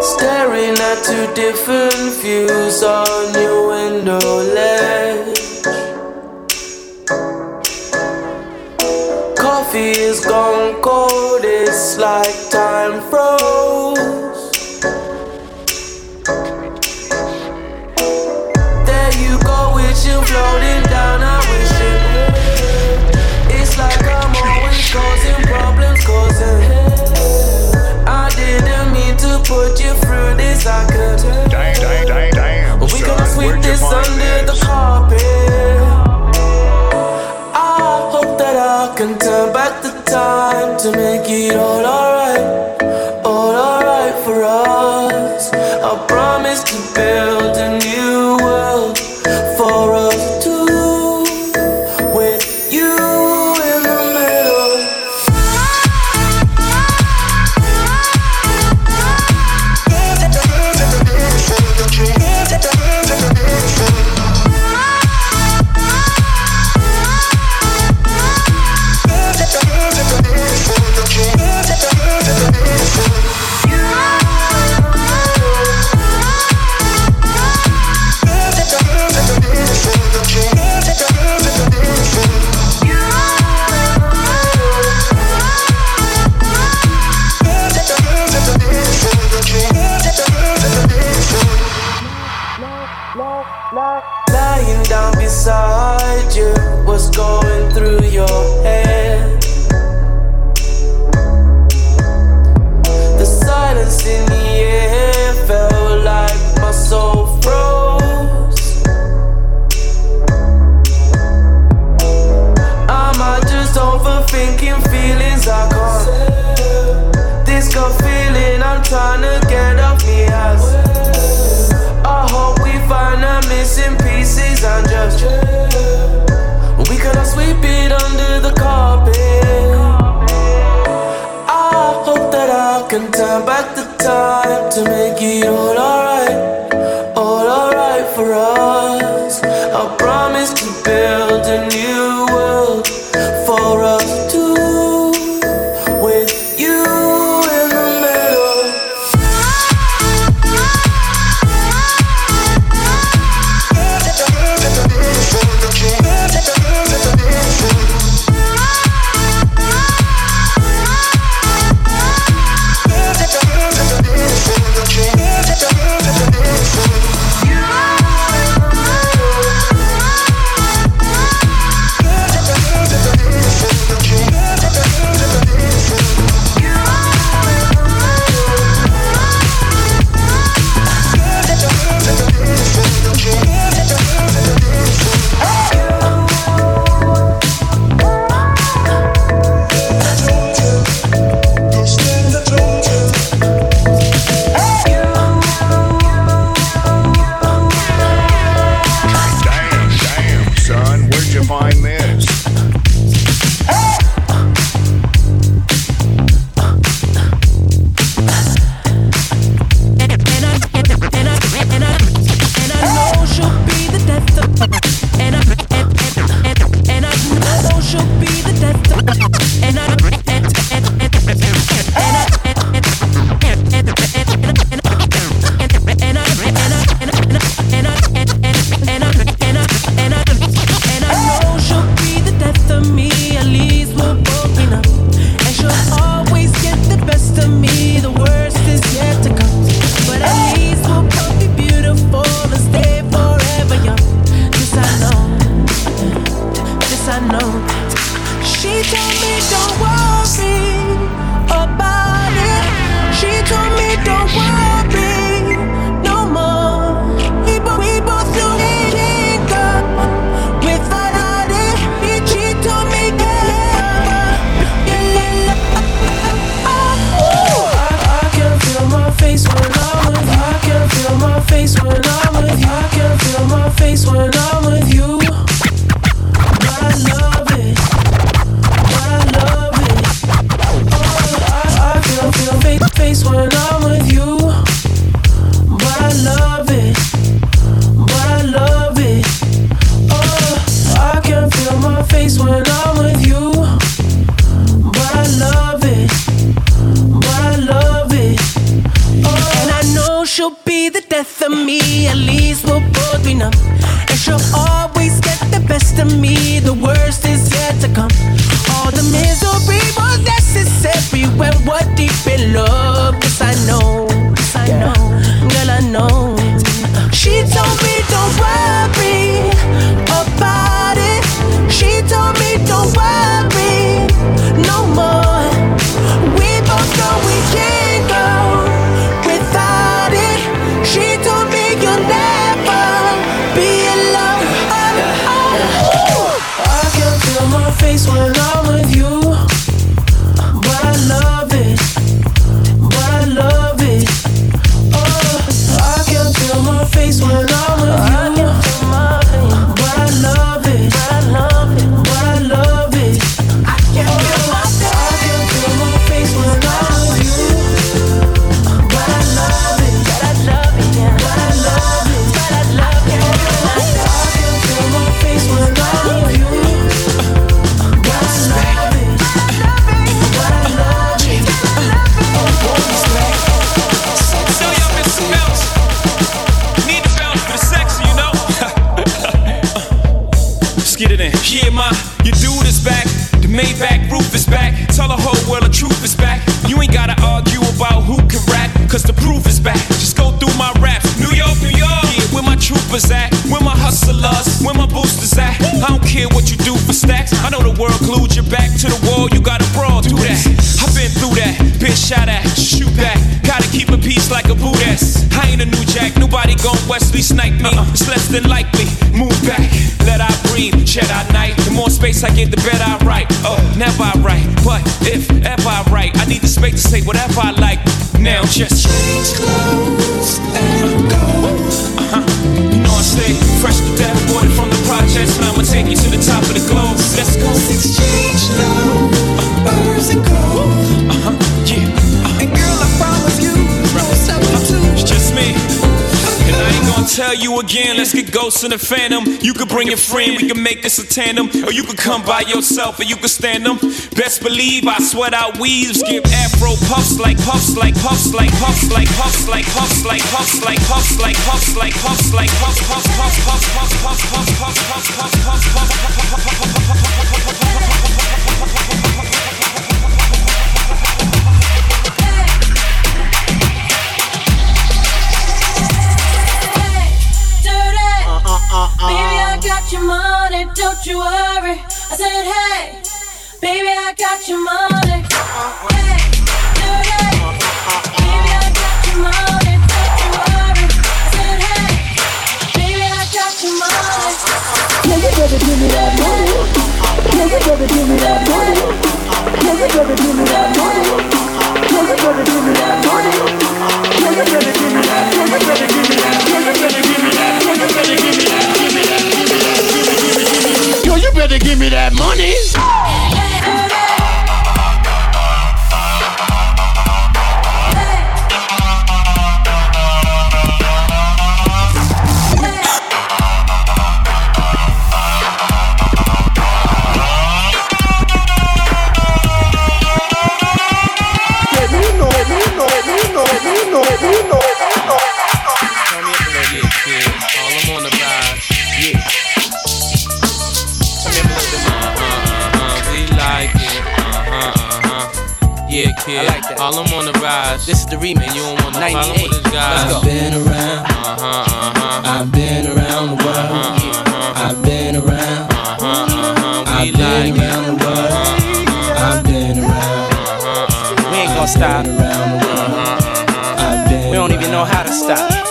Staring at two different views on your window ledge. Coffee is gone. se me quitó la the bed I write. Oh, never I write. But if ever I write, I need the space to say whatever I ghosts in the phantom. You could bring your friend, we can make this a tandem. Or you could come by yourself and you could stand them. Best believe I sweat out weaves, give afro puffs like puffs like puffs like puffs like puffs like puffs like puffs like puffs like puffs like puffs like puffs puffs puffs puffs puffs puffs puffs puffs puffs puffs puffs puffs Uh-uh. Baby, I got your money, don't you worry. I said, hey, baby, I got your money. Hey, dirty. Baby, I got your money, don't you worry. I said, hey, baby, I got your money. Yeah, you better give me that money. Yeah, you better give me that money. Yeah, you better give me that money. Yeah, you better give me that money. Yeah, you better give me that. Yeah, you better give me that. they give me that money. All I'm on the rise. This is the remix. and you don't want to follow 98. with this guy. Let's go. been around, Uh-huh, uh-huh. I've been around the world. Uh-huh, I've been around, uh-huh, uh-huh. We I've been like it. around the world. Uh-huh, I've been around, uh-huh, uh-huh. We ain't gonna stop. been around the world. I've been We don't even know how to stop.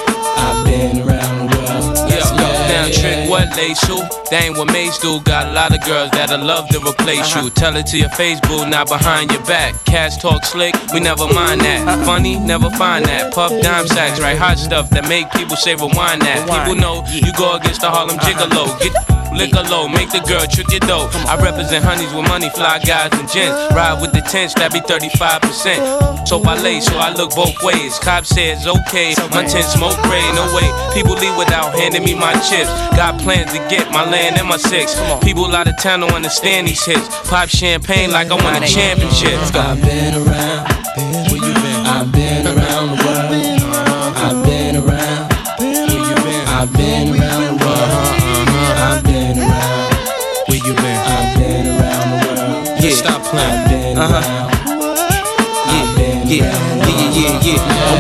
What lace you? That ain't what Mace do. Got a lot of girls that'll love to replace you. Tell it to your face, boo, not behind your back. Cash talk slick, we never mind that. Funny, never find that. Puff dime sacks, right? Hot stuff that make people say rewind that. People know you go against the Harlem Gigolo. Get liquor low, make the girl trick your dough. I represent honeys with money, fly guys and gents. Ride with tents, that be 35%. So I lay, so I look both ways. Cop says okay, my tent smoke gray, no way. People leave without handing me my chips. Got plans to get my land and my six. People out of town don't understand these hits. Pop champagne like I won a championship. I've been around,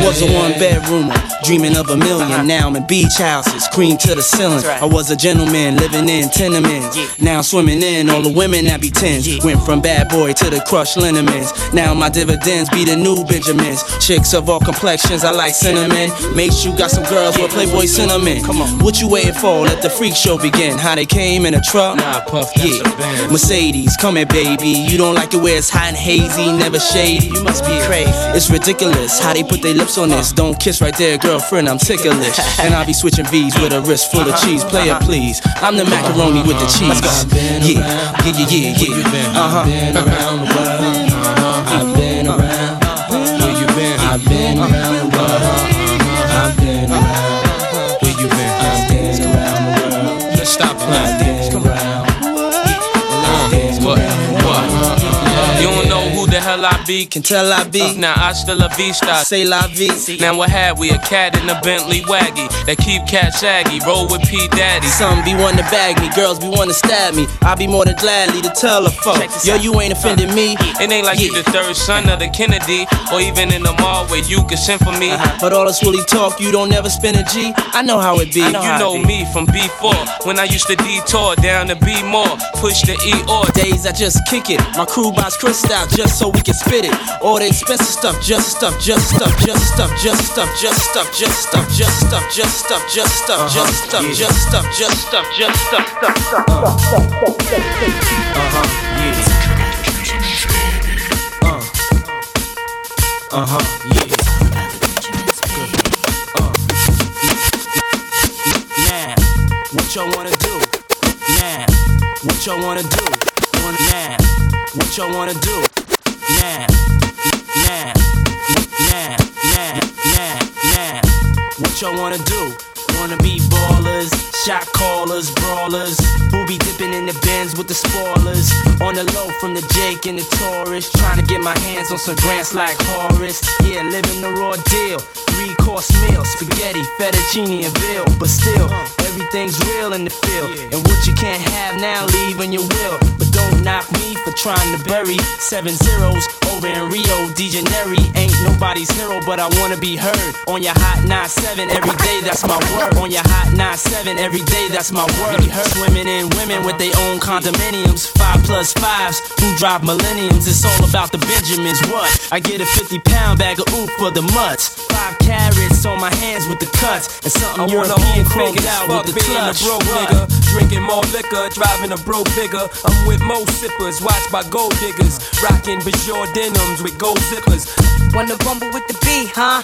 was a one bedroomer, dreaming of a 1000000 uh-huh. Now I'm in beach houses, cream to the ceiling. I was a gentleman living in tenements. Now I'm swimming in all the women that be tens. Went from bad boy to the crushed liniments. Now my dividends be the new Benjamins. Chicks of all complexions, I like cinnamon. Make sure you got some girls with Playboy cinnamon. Come on, what you waiting for? Let the freak show begin. How they came in a truck? Nah, Puff, yeah. Mercedes, come here, baby. You don't like it where it's hot and hazy, never shady. You must be crazy. It's ridiculous how they put their lips on this. Don't kiss right there, girlfriend. I'm ticklish. and I'll be switching V's with a wrist full of cheese. Play it, please. I'm the macaroni with the cheese. Yeah, yeah, yeah, yeah, yeah. Uh huh. Hell I be? Can tell I be. Uh. Now I still a V-star. Say la vie. Now what have we? A cat in a Bentley waggy that keep cat shaggy. Roll with P Daddy. Some be wanting to bag me, girls be wanting to stab me. I'll be more than gladly to tell a fuck. Yo, you ain't offended me. It ain't like you the third son of the Kennedy, or even in the mall where you can send for me. Uh-huh. But all this woolly talk, you don't never spend a G. I know how it be. You know me from B4 when I used to detour down to B more, push the E or Days I just kick it. My crew buys crystal just so we can spit it. All the expensive stuff, just stuff, just stuff, just stuff, just stuff, just stuff, just stuff, just stuff, just stuff, just stuff, just stuff, just stuff, just stuff, just stuff, just stuff, just stuff. Uh huh. Yeah. Uh. Uh huh. Yeah. What y'all wanna do? Now, what y'all wanna do? Now, what y'all wanna do? Now, now, now, now, now, now, what y'all wanna do? Wanna be ballers, shot callers, brawlers, who be dipping in the bins with the spoilers. On the low from the Jake and the Taurus, trying to get my hands on some grants like Horace. Yeah, living the raw deal. Three course meal, spaghetti, fettuccine, and veal. But still, everything's real in the field. And what you can't have now, leave when you will. But don't knock me for trying to bury seven zeros over in Rio de Janeiro. Ain't nobody's hero, but I wanna be heard. On your hot 9-7 every day, that's my word. On your hot 9-7 every day, that's my word. Heard women and women with their own condominiums. Five plus fives who drive millenniums. It's all about the Benjamins. What? I get a 50 pound bag of oop for the mutts. Five carrots on my hands with the cuts. And something I wanna European hold chromed fingers, out fuck with the being clutch. a broke nigga, drinking more liquor, driving a broke bigger. I'm with most sippers, watched by gold diggers, rocking Bajor denims with gold zippers. Wanna rumble with the B, huh?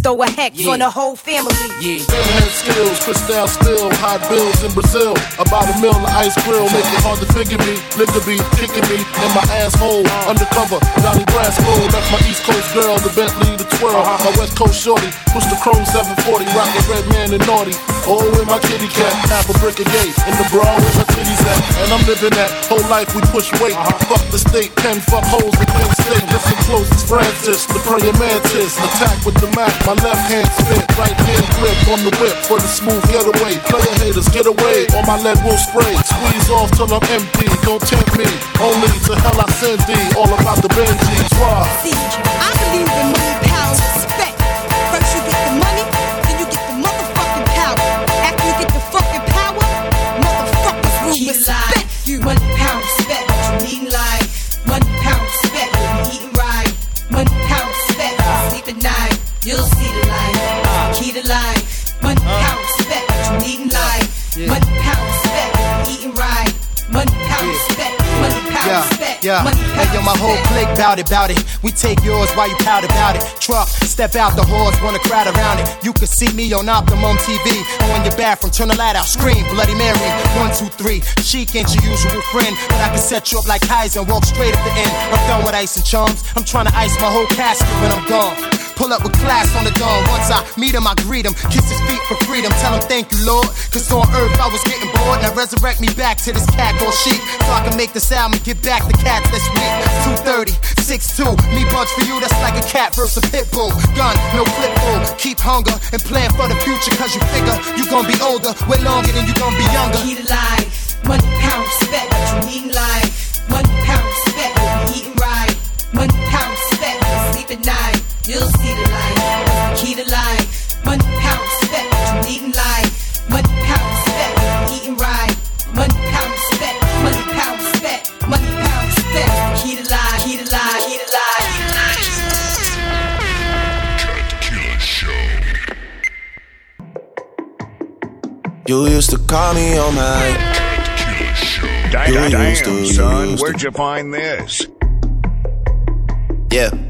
Throw a hex on the whole family. Yeah. Hand skills, crystal still, hot bills in Brazil. About a mill of ice grill, make it hard to figure me. Liquor be kicking me in my asshole. Undercover, Donnie Brasco. Left my East Coast girl, the Bentley, the twirl. Uh-huh. My West Coast shorty, push the chrome 740, rockin' red man and naughty. Oh, with my kitty cat, half a brick a gate. In the bra where my titties at. And I'm living that whole life we push weight. Uh-huh. Fuck the state, pen fuck holes in Penn State. Listen close, it's Francis, the praying mantis. Attack with the Mac, my left hand spit, right hand grip on the whip for the smooth getaway. Player haters, get away, or my lead will spray. Squeeze off till I'm empty, don't tempt me. Only to hell I send thee, all about the Benjis. Why? See, I believe in money, Yeah. Hey, yo, my whole clique bout it, bout it. We take yours while you pout about it. Truck, step out the horse, wanna crowd around it. You can see me on Optimum TV. Or in your bathroom, turn the light out, scream, Bloody Mary. One, two, three. Chic ain't your usual friend, but I can set you up like Keyser and walk straight at the end. I'm done with ice and chums. I'm trying to ice my whole casket when I'm gone. Pull up with class on the dawn. Once I meet him, I greet him. Kiss his feet for freedom. Tell him thank you, Lord. Cause on earth I was getting bored. Now resurrect me back to this cat or sheep. So I can make this album and get back the cats that's weak. 230, 6'2. Me bugs for you, that's like a cat versus a pit bull. Gun, no flip bull. Keep hunger and plan for the future. Cause you figure you gonna be older. Way longer than you gonna be younger. Key to life. Money, pound, respect. What you need in life. Money, pound, respect. What you eating right. Money, pound, respect. Sleep at night. You'll see the light, key to life. Money, power, respect, what you need in life. Money, power, respect, eating right. Money, power, respect, money, power, respect, money, power, respect. Key to life, key to life, key to life. You used to call me on my Damn, damn, son, where'd you find this? Yeah.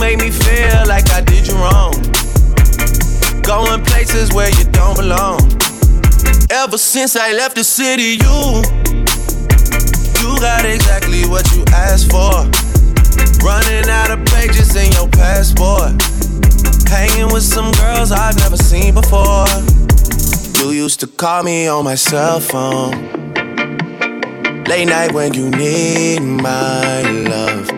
Made me feel like I did you wrong. Going places where you don't belong. Ever since I left the city, you. You got exactly what you asked for. Running out of pages in your passport. Hanging with some girls I've never seen before. You used to call me on my cell phone. Late night when you need my love.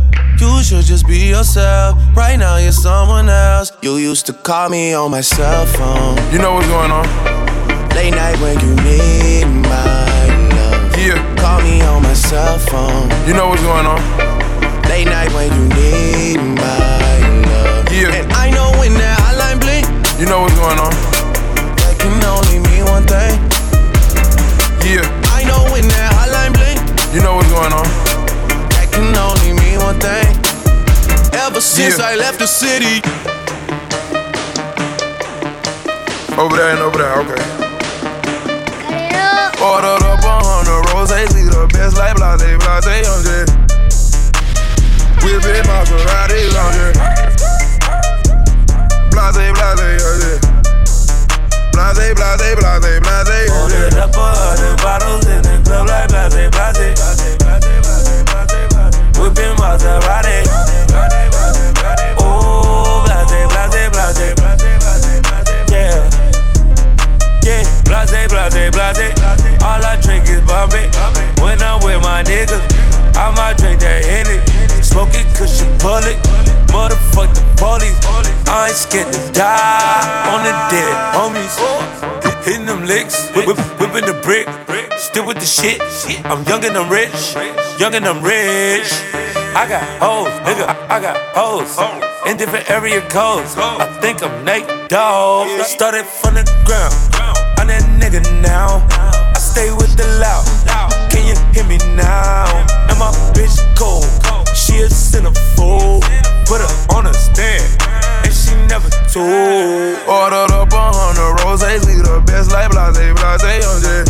You should just be yourself. Right now, you're someone else. You used to call me on my cell phone. You know what's going on? Late night when you need my love. Yeah. Call me on my cell phone. You know what's going on? Late night when you need my love. Yeah. And I know when that hotline blink, You know what's going on? that can only mean one thing. Yeah. I know when that hotline blink, You know what's going on? That can only mean one thing. Ever since Yeah. I left the city, Over there and over there, okay. Ordered up a hundred roses, see the best like blase, blase, oh, I'm just Whipping Maserati, oh, I'm just Blase, blase, oh, I'm just Blase, blase, blase, blase, I'm Ordered just up a hundred bottles in the club like blase, blase. Whipping Maserati. Oh, blase, blase, blase. Yeah. Yeah, blase, blase, blase. All I drink is Bombay. When I'm with my niggas, I might drink that Henny. Smoking cushion bullet. Motherfuck the police. I ain't scared to die on the dead homies. Hitting them licks, whip, whip, whipping the brick. Still with the shit. I'm young and I'm rich. Young and I'm rich. I got hoes, nigga. I, I got hoes. In different area codes. I think I'm Nate Dogg. Started from the ground. I'm that nigga now. I stay with the loud. Can you hear me now? And my bitch cold. She a centerfold. Put her on a stand and she never told. Ordered up a hundred roses, lead the best like blase, blase, I'm just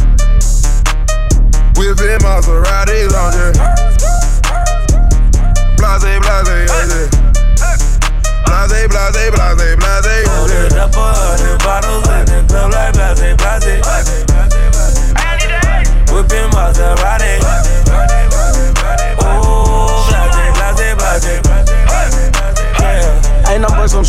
whipping Maserati, I'm just blase, blase, I'm. Blase, blase, blase, blase. Ordered up a hundred bottles in the club like blase, blase. Whipping Maserati. I'm.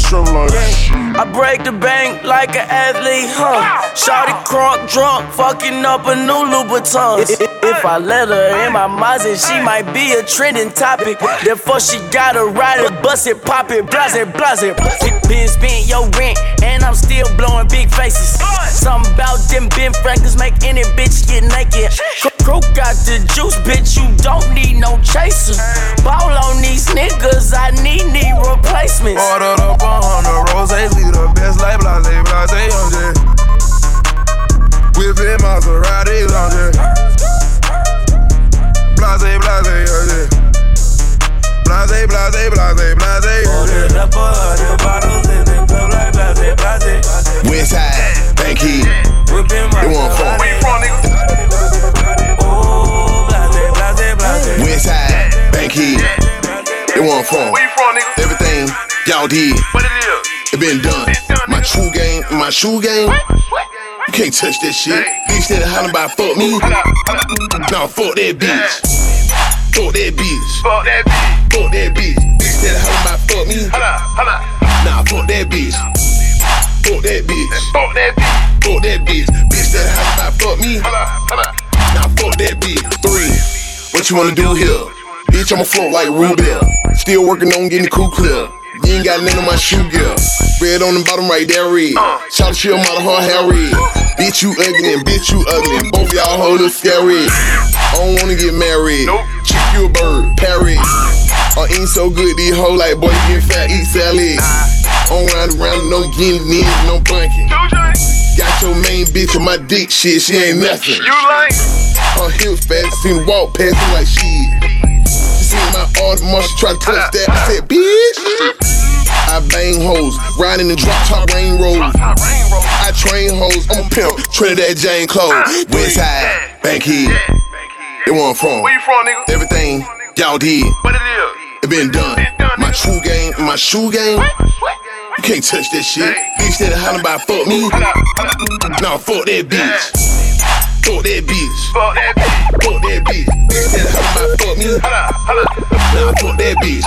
I break the bank like an athlete, huh? Shotty crunk drunk, fucking up a new Louboutins. If I let her in my Mazda, she might be a trending topic. Therefore, she gotta ride it, bust it, pop it, blase, blase. Been spent your rent, and I'm still blowing big faces. Something about them Ben Franklin's make any bitch get naked. Croak got the juice, bitch, you don't need no chaser. Ball on these niggas, I need knee replacements. Ordered up a hundred roses, we the best like blase, blase, just Whipping Maserati, just Blase, blase, I'm just Blase, blase, blase, blase, Ordered up a hundred bottles in the club like blase, blase. Westside, Bankhead, Whipping they want phone. Oh, blase, blase, blase. Westside, Bankhead, they want phone. Everything y'all did, it been done. My true game, my shoe game. You can't touch that shit. Bitch that hollering about fuck me. Nah, fuck that bitch. Fuck that bitch. Fuck that bitch. Fuck that bitch. Bitch that hollering about fuck me. Hold up, hold up. Nah, fuck that bitch. Fuck that bitch. Fuck that bitch. Fuck that bitch. Bitch that hollering about fuck me. Hold up, hold up. Nah, fuck that bitch. Three. What you wanna do here? Bitch, I'ma float like Rubel. Still working on getting the crew clear. You ain't got none of my shoe gear. Red on the bottom right there, red. Shout she a model, her hair red. Bitch, you ugly and bitch, you ugly. Both y'all hold look scary. I don't wanna get married. Nope. Chick, you a bird, parrot. I ain't so good, these hoes like, boy, you get fat, eat salad. On round around, no in, no bunking. Got your main bitch on my dick, shit, she ain't nothing. You like? Her hips fat, seen her walk past me like shit. She seen my try to touch that. I said, bitch. I bang hoes, riding in drop top rain rolls. I train hoes, I'm a pimp, Trinidad James Clothes. Westside, Bankhead. They want from. Where you from, nigga? Everything y'all did. What it is? It been done. My true game, my shoe game. You can't touch that shit. Bitch that hollering about fuck me. Nah, fuck that bitch. Fuck that bitch. Fuck that bitch. Fuck that bitch. Bitch that hollering about fuck me. Nah, fuck that bitch.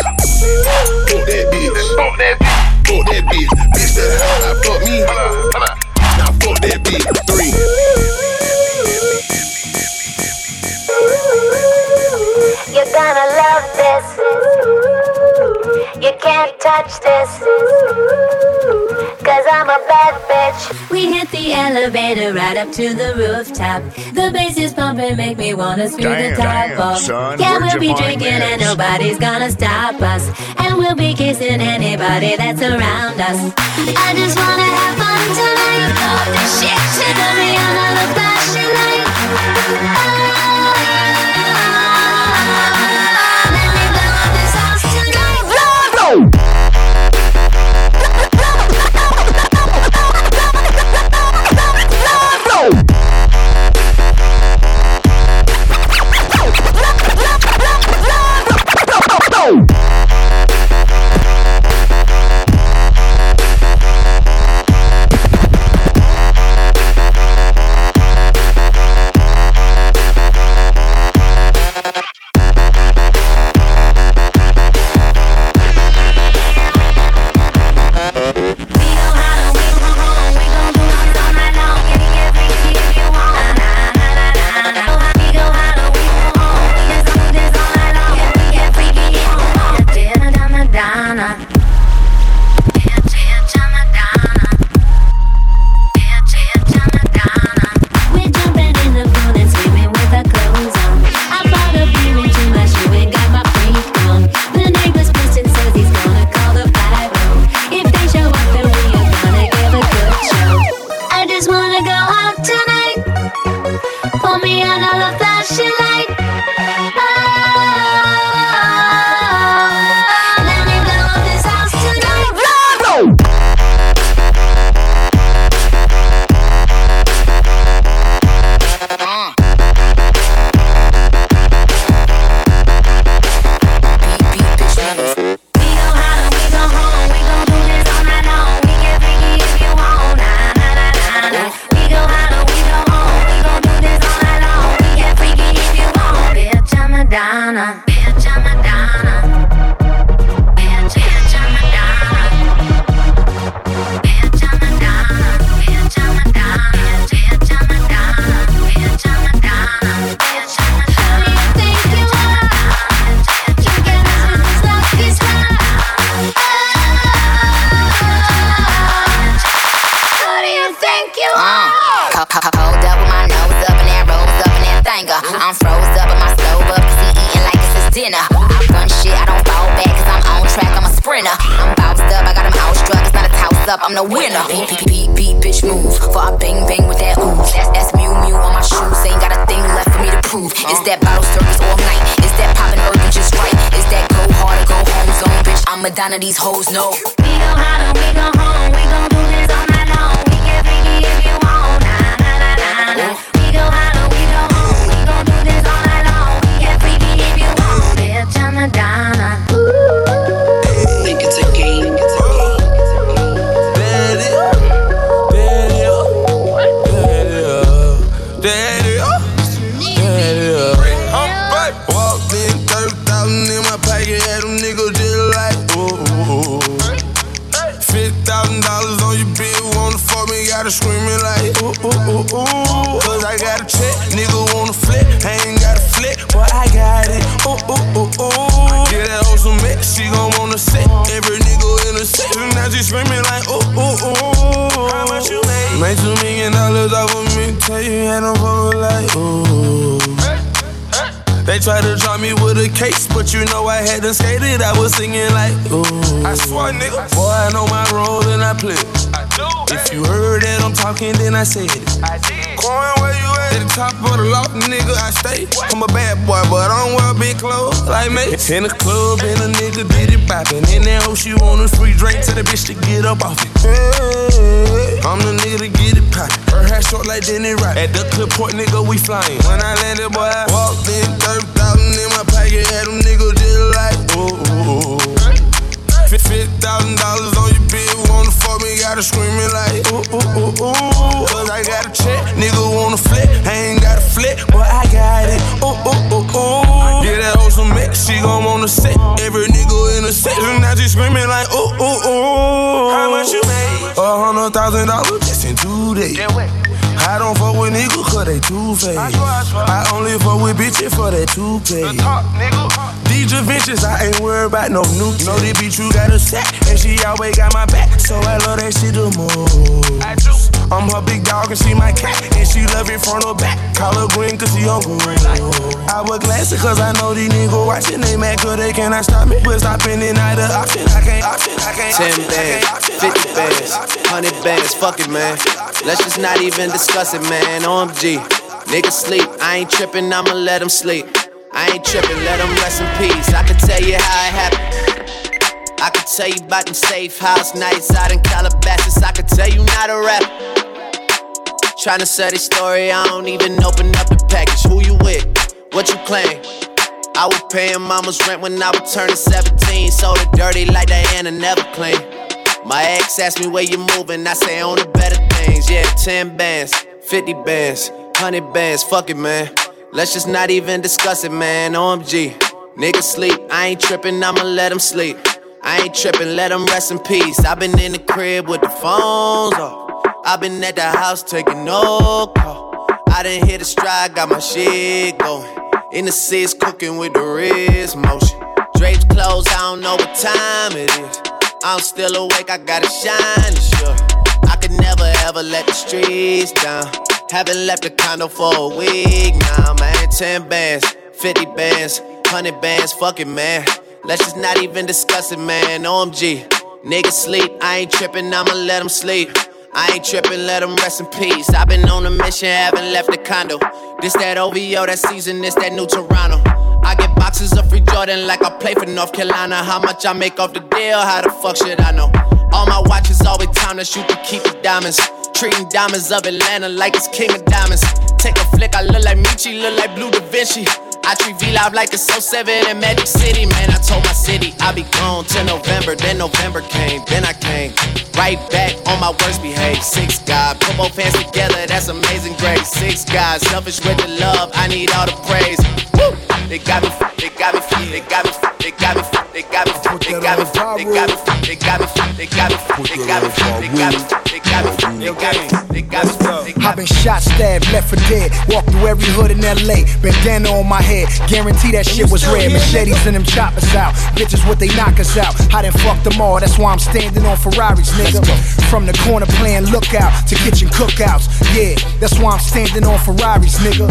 Fuck that bitch. Fuck that bitch. Fuck that bitch. Bitch that hollering about fuck me. Nah, fuck that bitch. Three. You're gonna love this. You can't touch this. Cause I'm a bad bitch. We hit the elevator right up to the rooftop. The bass is pumping, make me wanna screw Damn, the top damn, off. son, yeah, we'll be find drinking and nobody's gonna stop us. And we'll be kissing anybody that's around us. I just wanna have fun tonight. Pop the shit to the Rihanna, the flashing light. Let me blow up this house tonight. none of these hoes know. Top of the loft, nigga, I stay. I'm a bad boy, but I don't wear big clothes like me. In the club, and a nigga did it poppin'. In that hoe, she want a free drink, tell the bitch to get up off it. I'm the nigga to get it poppin'. Her hair short like Denny Rock. At the clipboard, nigga, we flyin'. When I landed, boy, I walked in, 30,000 in my pocket, had them niggas just like, ooh. Fifty thousand dollars on your bill, wanna me, gotta screaming like ooh ooh ooh ooh. Cause I got a check, nigga wanna flip, I ain't got a flip, but I got it. Ooh ooh ooh ooh. Get that hoe some mix, she gon' wanna sit. Every nigga in the set, and now she screaming like ooh ooh ooh. How much you made? A hundred thousand dollars just in two days. I don't fuck with niggas cause they two faced. I only fuck with bitches for that two pay. These adventures, I ain't worried about no new. Know this bitch, you got a set, and she always got my back. So I love that shit the most. I do. I'm her big dog and she my cat, and she love it from the back. Call her green cause she on green. I wear glasses cause I know these niggas watching. They mad cause they cannot stop me. But stopping it not an option. I can't option, I can't 10 bands, 50 bands, 100 bands, fuck it, man. Let's just not even discuss it, man. OMG. Niggas sleep, I ain't tripping, I'ma let them sleep. I ain't tripping, let them rest in peace. I can tell you how it happened. I could tell you about them safe house nights out in Calabasas. I could tell you not a rap. Tryna sell this story, I don't even open up the package. Who you with? What you claim? I was paying mama's rent when I was turning 17. Sold it dirty like Diana, never clean. My ex asked me where you moving, I say on the better things. Yeah, 10 bands, 50 bands, 100 bands, fuck it, man. Let's just not even discuss it, man. OMG. Niggas sleep, I ain't tripping, I'ma let them sleep. I ain't tripping, let them rest in peace. i been in the crib with the phones off. i been at the house taking no call. I didn't hit a stride, got my shit going. In the six, cooking with the wrist motion. Drapes closed, I don't know what time it is. I'm still awake, I gotta shine, sure. I could never ever let the streets down. Haven't left the condo for a week now, man. 10 bands, 50 bands, 100 bands, fuck it, man. Let's just not even discuss it, man. OMG. Niggas sleep, I ain't tripping, I'ma let them sleep. I ain't tripping, let them rest in peace. I've been on a mission, haven't left the condo. This that OVO, that season, this that new Toronto. I get boxes of free Jordan like I play for North Carolina. How much I make off the deal? How the fuck should I know? All my watches always time to shoot to keep the diamonds. Treating diamonds of Atlanta like it's king of diamonds. Take a flick, I look like Michi, look like Blue Da Vinci. I treat V Live like it's 07 in Magic City. Man, I told my city I'll be gone till November. Then November came, then I came. Right back on my worst behave. Six God, put both hands together, that's amazing grace. Six guys, selfish with the love, I need all the praise. Woo! They got me, they got me, they got me, they got me, they got me, they got me, they got me, they got me, they got me, they got me, they got me, they got me, they got me, they got me. I've been shot, stabbed, left for dead. Walked through every hood in LA. Bandana on my head. Guarantee that shit was red. Machetes and them choppers out. Bitches what they knock us out. I done fucked them all. That's why I'm standing on Ferraris, nigga. From the corner playing lookout to kitchen cookouts. Yeah, that's why I'm standing on Ferraris, nigga.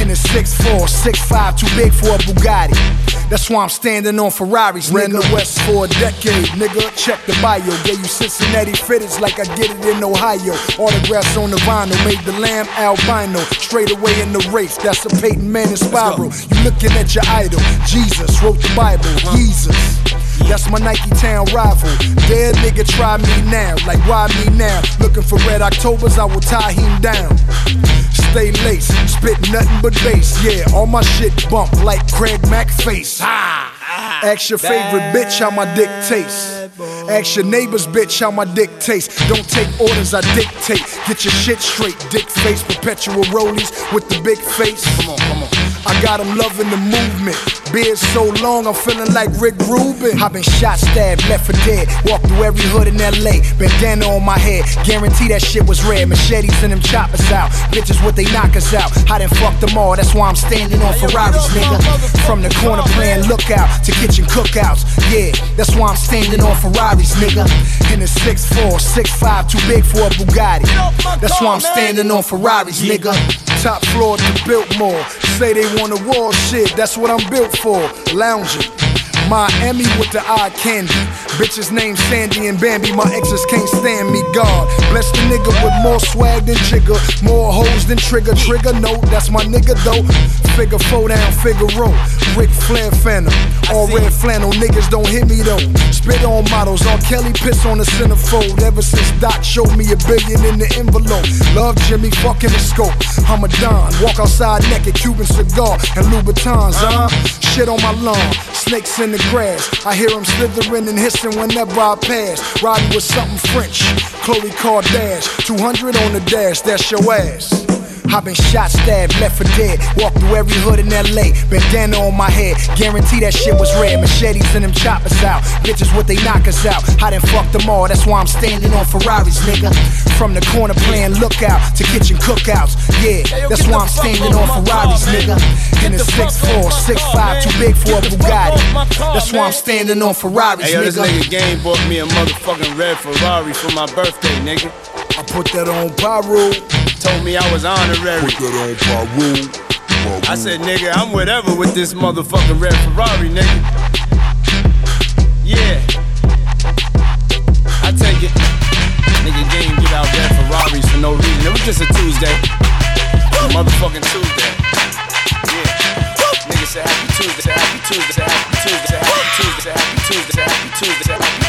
In a 6'4, 6'5, too big for a Bugatti. That's why I'm standing on Ferraris, Ran nigga. the West for a decade, nigga. Check the bio. Gave you Cincinnati fitteds like I get it in Ohio. Autographs on the vinyl, made the lamb albino. Straight away in the race, that's a Peyton Manning spiral. You looking at your idol, Jesus wrote the Bible, Jesus. That's my Nike Town rival. Dead nigga, try me now. Like, why me now? Looking for red Octobers, I will tie him down. Stay laced, spit nothing but bass. Yeah, all my shit bump like Craig Mack face. Ha! Ask your favorite bitch how my dick tastes. Ask your neighbor's bitch how my dick tastes. Don't take orders, I dictate. Get your shit straight, dick face. Perpetual rollies with the big face. Come on, come on. I got got 'em loving the movement. Beard so long, I'm feeling like Rick Rubin. i been shot, stabbed, left for dead. Walked through every hood in LA. Bandana on my head. Guarantee that shit was red. Machetes and them choppers out. Bitches what they knock us out. I done fucked them all. That's why I'm standing on Ferraris, nigga. From the corner playing lookout to kitchen cookouts. Yeah, that's why I'm standing on Ferraris, nigga. In a 6'4, 6'5, too big for a Bugatti. That's why I'm standing on Ferraris, nigga. Top floor to Biltmore. Say they want a wall shit, that's what I'm built for. Lounging. Miami with the eye candy. Bitches named Sandy and Bambi. My exes can't stand me. God bless the nigga with more swag than Jigga. More hoes than Trigga. Trigga, no, that's my nigga though. Figure four down, figure row. Ric Flair Phantom. All red flannel niggas don't hit me though. Spit on models. R. Kelly piss on the centerfold. Ever since Doc showed me a billion in the envelope. Love Jimmy, fucking the scope. I'm a Don. Walk outside naked, Cuban cigar and Louboutins, huh? Uh-huh. Shit on my lawn. Snakes in the grass. I hear them slithering and hissing whenever I pass. Riding with something French. Khloe Kardashian. 200 on the dash, that's your ass. I been shot, stabbed, left for dead. Walked through every hood in LA. Bandana on my head. Guarantee that shit was red. Machetes and them choppers out. Bitches what they knock us out. I done fucked them all. That's why I'm standing on Ferraris, nigga. From the corner playing lookout to kitchen cookouts. Yeah, that's why I'm standing on Ferraris, nigga. In a 6'4, 6'5, too big for a Bugatti. That's why I'm standing on Ferraris, nigga. Hey, yo, this nigga. nigga Game bought me a motherfucking red Ferrari for my birthday, nigga. I put that on Piru. Told me I was honorary. Put that on Piru. I said, nigga, I'm whatever with this motherfucking red Ferrari, nigga. Yeah. I take it. Nigga Game give out red Ferraris for no reason. It was just a Tuesday. A motherfucking Tuesday. Yeah. Nigga said happy Tuesday, happy Tuesday, said happy Tuesday, said happy Tuesday, said happy Tuesday, said happy Tuesday, said happy Tuesday,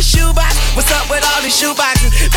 A shoebox. What's up with all these shoeboxes?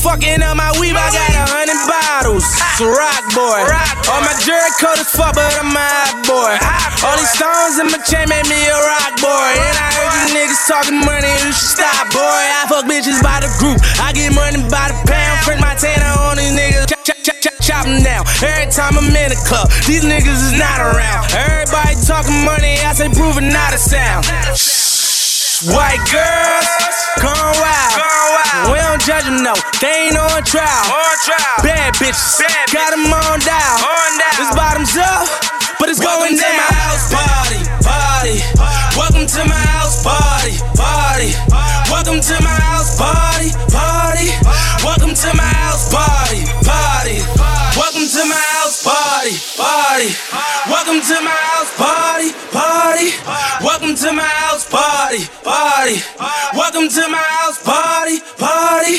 Fucking up my weave. I got a hundred bottles, it's a rock boy. All my jury coat is fuck, but I'm a hot boy. All these stones in my chain made me a rock boy. And I heard you niggas talking money, you should stop, boy. I fuck bitches by the group, I get money by the pound. Print my tanner on these niggas, chop, chop, chop, chop them down. Every time I'm in the club. These niggas is not around. Everybody talking money, I say proving not a sound. White girls, gone wild. We don't judge them, no. They ain't on trial. Bad bitches, got them on dial. This bottoms up, but it's Welcome going to down. my house party, party. Welcome to my house party, party. Welcome to my house party, party. Welcome to my house party, party. Welcome to my house party, party. Welcome to my house party, party. Welcome to my house party, party. Welcome to my house party, party.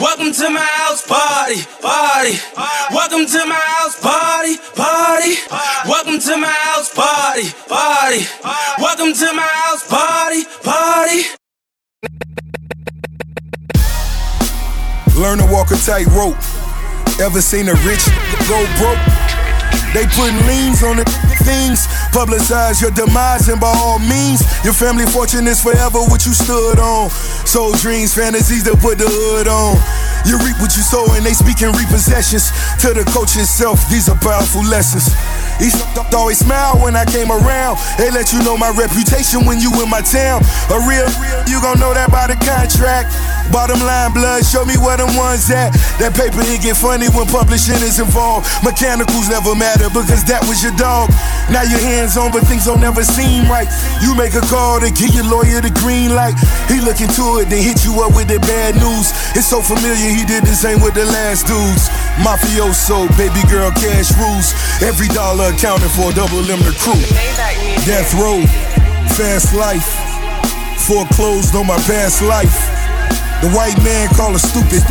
Welcome to my house party, party. Welcome to my house party, party. Welcome to my house party, party. Welcome to my house party, party. Learn to walk a tightrope. Ever seen a rich go broke? They putting liens on the things. Publicize your demise, and by all means, your family fortune is forever what you stood on. Soul dreams, fantasies to put the hood on. You reap what you sow, and they speaking repossessions. To the coach itself, these are powerful lessons. These always smile when I came around. They let you know my reputation when you in my town. A real, you gon' know that by the contract. Bottom line, blood, show me where them ones at. That paper, it get funny when publishing is involved. Mechanicals never matter because that was your dog. Now your hands on, but things don't never seem right. You make a call to give your lawyer the green light. He look into it, then hit you up with the bad news. It's so familiar, he did the same with the last dudes. Mafioso, baby girl, cash rules. Every dollar accounted for, double them the crew. Death row, fast life. Foreclosed on my past life. The white man call us stupid.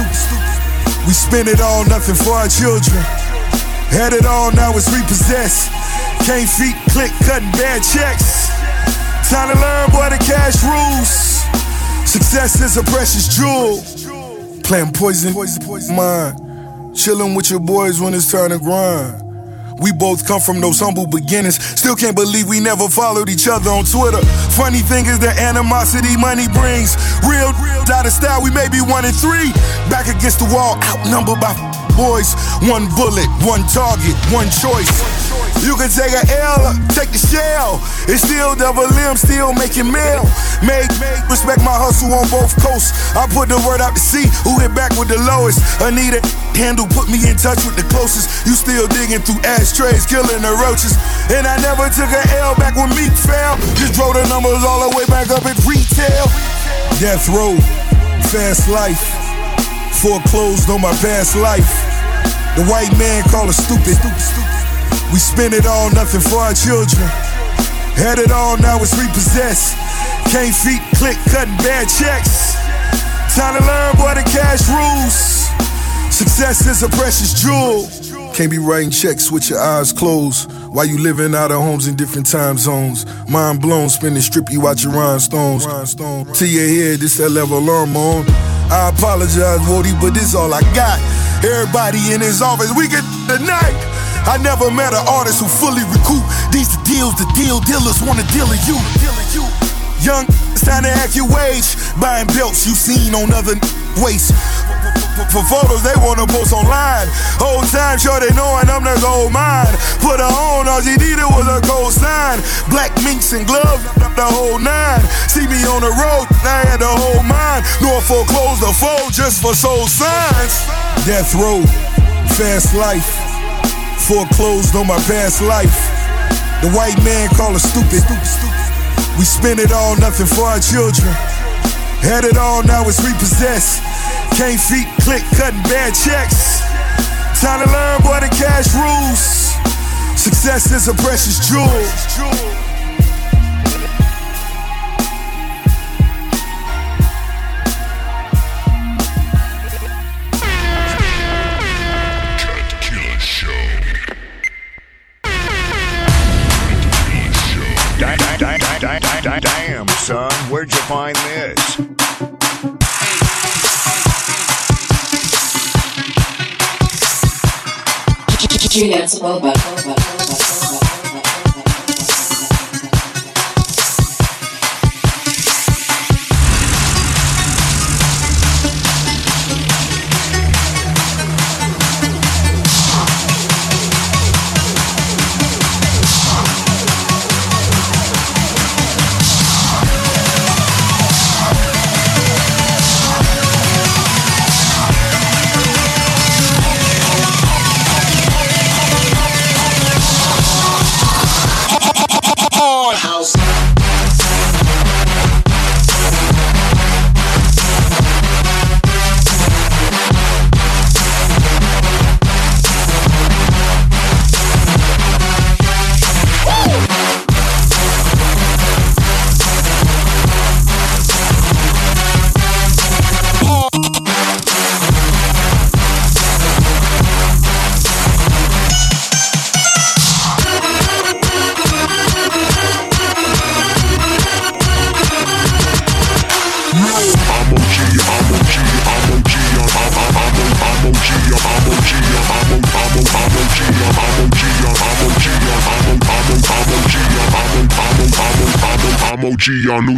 We spend it all, nothing for our children. Had it all, now it's repossessed. Can't feet click, cutting bad checks. Time to learn, boy, the cash rules. Success is a precious jewel. Playing poison, poison, poison, mind. Chilling with your boys when it's time to grind. We both come from those humble beginnings. Still can't believe we never followed each other on Twitter. Funny thing is the animosity money brings. Real, real, out of style, we may be one in three. Back against the wall, outnumbered by boys. One bullet, one target, one choice. You can take a L, take the shell. It's still double M, still making mail. Make, make, respect my hustle on both coasts. I put the word out to see who hit back with the lowest. Anita handle put me in touch with the closest. You still digging through ashtrays, killing the roaches. And I never took a L back when Meek fell. Just drove the numbers all the way back up at retail. Death row, fast life. Foreclosed on my past life. The white man call us stupid. We spend it all, nothing for our children. Had it all, now it's repossessed. Can't feet click, cutting bad checks. Time to learn, boy, the cash rules. Success is a precious jewel. Can't be writing checks with your eyes closed. While you living out of homes in different time zones. Mind blown, spinning strip you out your rhinestones. To your head, this that level alarm on. I apologize, Woody, but this all I got. Everybody in his office, we get tonight. I never met an artist who fully recoup. These the deals, the deal dealers wanna deal with you. Deal with you. Young, it's time to act your wage. Buying belts you seen on other waist. For photos they wanna post online. Whole time sure they knowing I'm the gold mine. Put her on, all she needed was a gold sign. Black minks and gloves, the whole nine. See me on the road, I had the whole mine. Nor foreclose the fold just for soul signs. Death row, fast life. Foreclosed on my past life. The white man call us stupid. We spend it all, nothing for our children. Had it all, now it's repossessed. Can't feet click, cutting bad checks. Time to learn, boy, the cash rules. Success is a precious jewel. Damn, son, where'd you find this? Julian Saboba.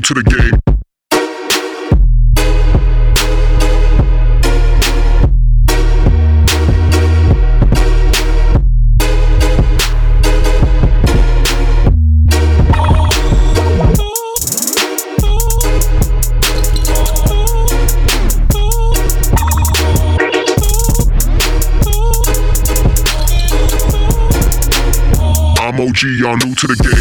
To the game. I'm OG, y'all new to the game.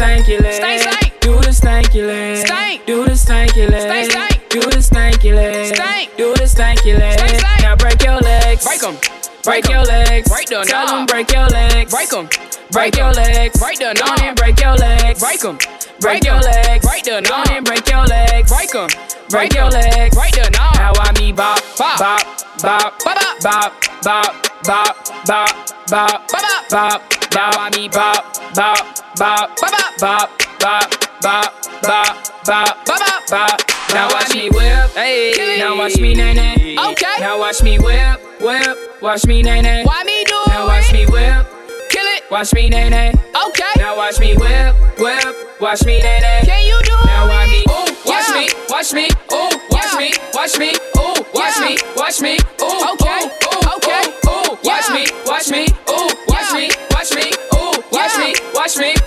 stanky leg. Stank, stank. Do the stanky leg. Stank. Do the stanky leg. Stank, stank. Do the stanky leg. Stank. Do the stanky leg. Stank, stank. Now break your legs. Break 'em. Break your legs. Break them. Tell them break your legs. Break 'em. Break your legs. Break them. Down and break your legs. Break 'em. Break your legs. Break them. Down and break your legs. Break 'em. Break your legs. Break them. Now I me bop bop bop bop bop bop bop bop bop bop bop bop bop I me bop bop bop bop bop bop bop bop bop bop bop Now watch me whip, hey. Now watch me nay nay. Okay. Now watch me whip, whip. Watch me nay nay. Why me do Now watch me whip. Kill it. Watch me nay nay. Okay. Now watch me whip, whip. Watch me nay nay. Can you do Now watch me. Ooh, watch me, watch me. Ooh, watch me, watch me. Ooh, watch me, watch me. Ooh, okay, ooh, okay. Ooh, watch me, watch me. Ooh, watch me, watch me. Ooh, watch me, watch me.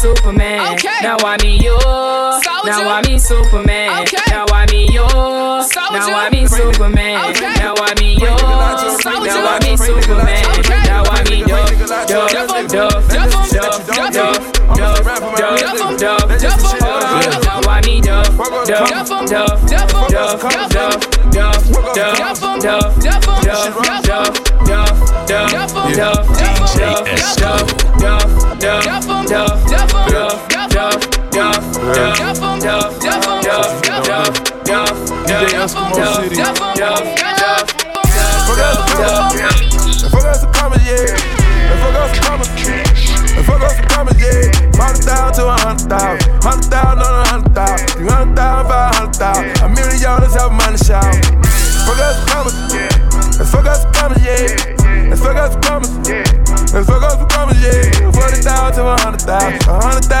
Now I me Superman. Now I me you. Now I me Superman. Now I me you. Now I me Superman. Now I me you. Now I me Superman. Now I me you. Duff, duff, duff, duff, duff, duff, duff, duff, duff, duff. Now I me duff, duff, duff, duff, duff, duff, duff, duff, duff, duff, duff, duff, duff, duff, duff, duff, duff, duff, duff, Fuck up some yeah. Fuck commas. Fuck some yeah. To a hundred thousand. Hundred thousand on a. A. Fuck some fuck yeah. Let's fuck some. Let's fuck some yeah. Forty thousand to a hundred thousand. A hundred thousand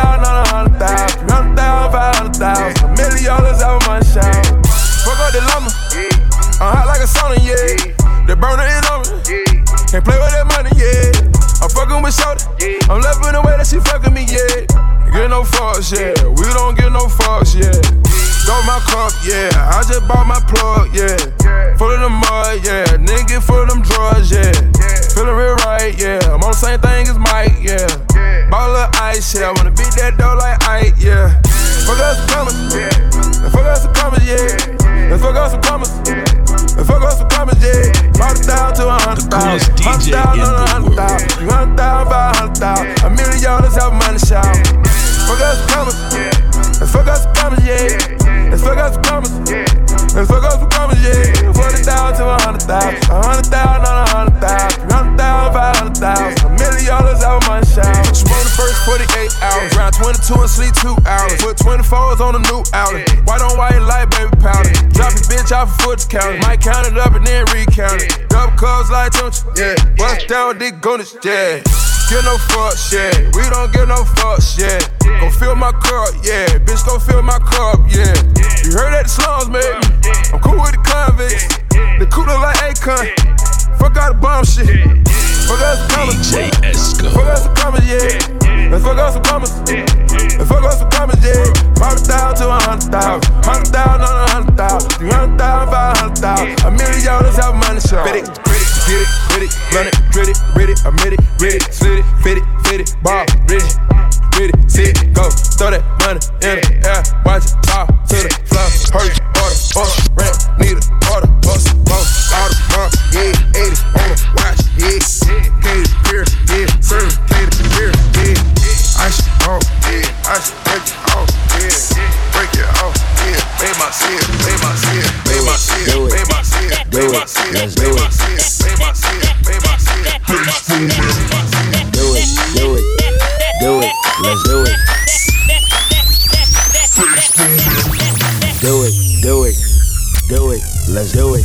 Can't play with that money, yeah. I'm fucking with Shorty. I'm loving the way that she fucking me, yeah. Get no fucks, yeah. We don't get no fucks, yeah. Got my cup, yeah. I just bought my plug, yeah. Full of the mud, yeah. Nigga full of them drugs, yeah. Feeling real right, yeah. I'm on the same thing as Mike, yeah. Ball of ice, yeah. I wanna beat that dough like Ike, yeah. Fuck us some commas, yeah. Fuck us some commas, yeah. Let's fuck up some thousand to a hundred thousand. Hundred thousand on a hundred thousand. Hundred thousand, five hundred thousand. A million dollars have money shout. Fuck up some commas. Let's fuck some commas, yeah. Let's fuck some commas. Let's fuck some commas, yeah. Forty thousand to a hundred thousand. A hundred thousand 22 and sleep two hours. Put 24s on a new outlet. White on white light, baby powder. Drop your bitch off a foot counter. Might count it up and then recount it. Double cups like Tunch, yeah. Bust down, dick goodness, yeah. Get no fucks, yeah. We don't get no fucks, yeah. Go fill my cup, yeah. Bitch, go fill my cup, yeah. You heard that the slums, baby. I'm cool with the convicts. The cooler like Akon. Fuck out the bomb shit. Fuck out some commas. Fuck out some commas, yeah. Let's fuck up some commas. Let's fuck up some commas, yeah. Hundred thousand to a hundred thousand. Hundred thousand on a hundred thousand. Three hundred thousand, five hundred thousand. A million dollars how money show. Fit it, grit it, get it, grit it, run it, grit it, grit it, admit it, grit it, slit it, fit it, fit it, ball, grit it. Grit it, sit it, go, throw that money in the air, watch it fall to the floor. Hurry, order, order, rent, need a order, bust. My sin, pay my sin. Do it, do it, do it. Do it, let's do it. Do it, do it, do it. Let's do it.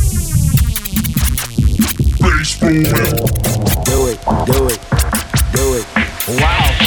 Do it, do it, do it. Let's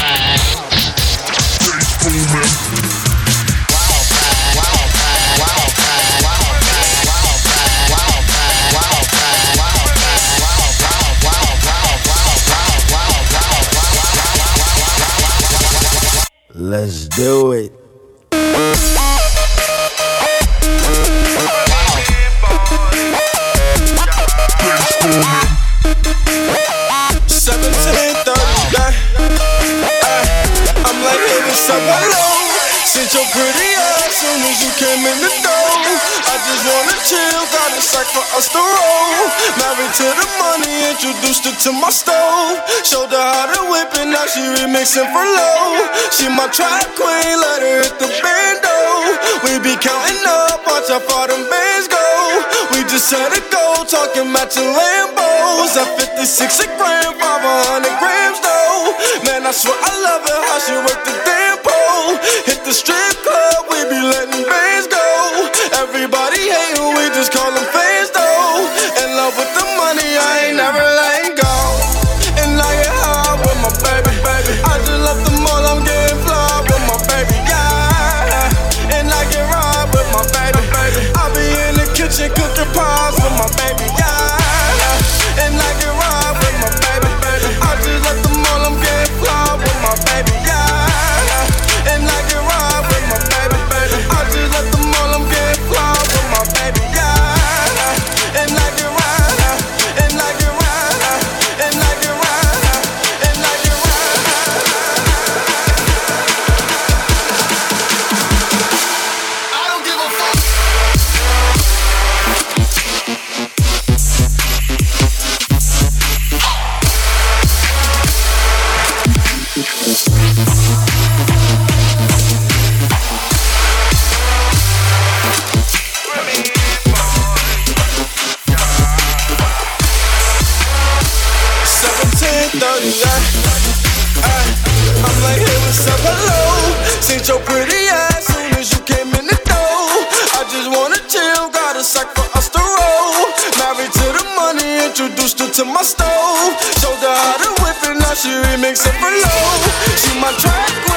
she remixing for low. She my track queen, let her hit the bando. We be counting up, watch how far them bands go. We just set a goal, talking matching Lambos. At 56 a gram, 500 grams though. Man, I swear I love it how she work the damn pole. Hit the strip it for low. She my track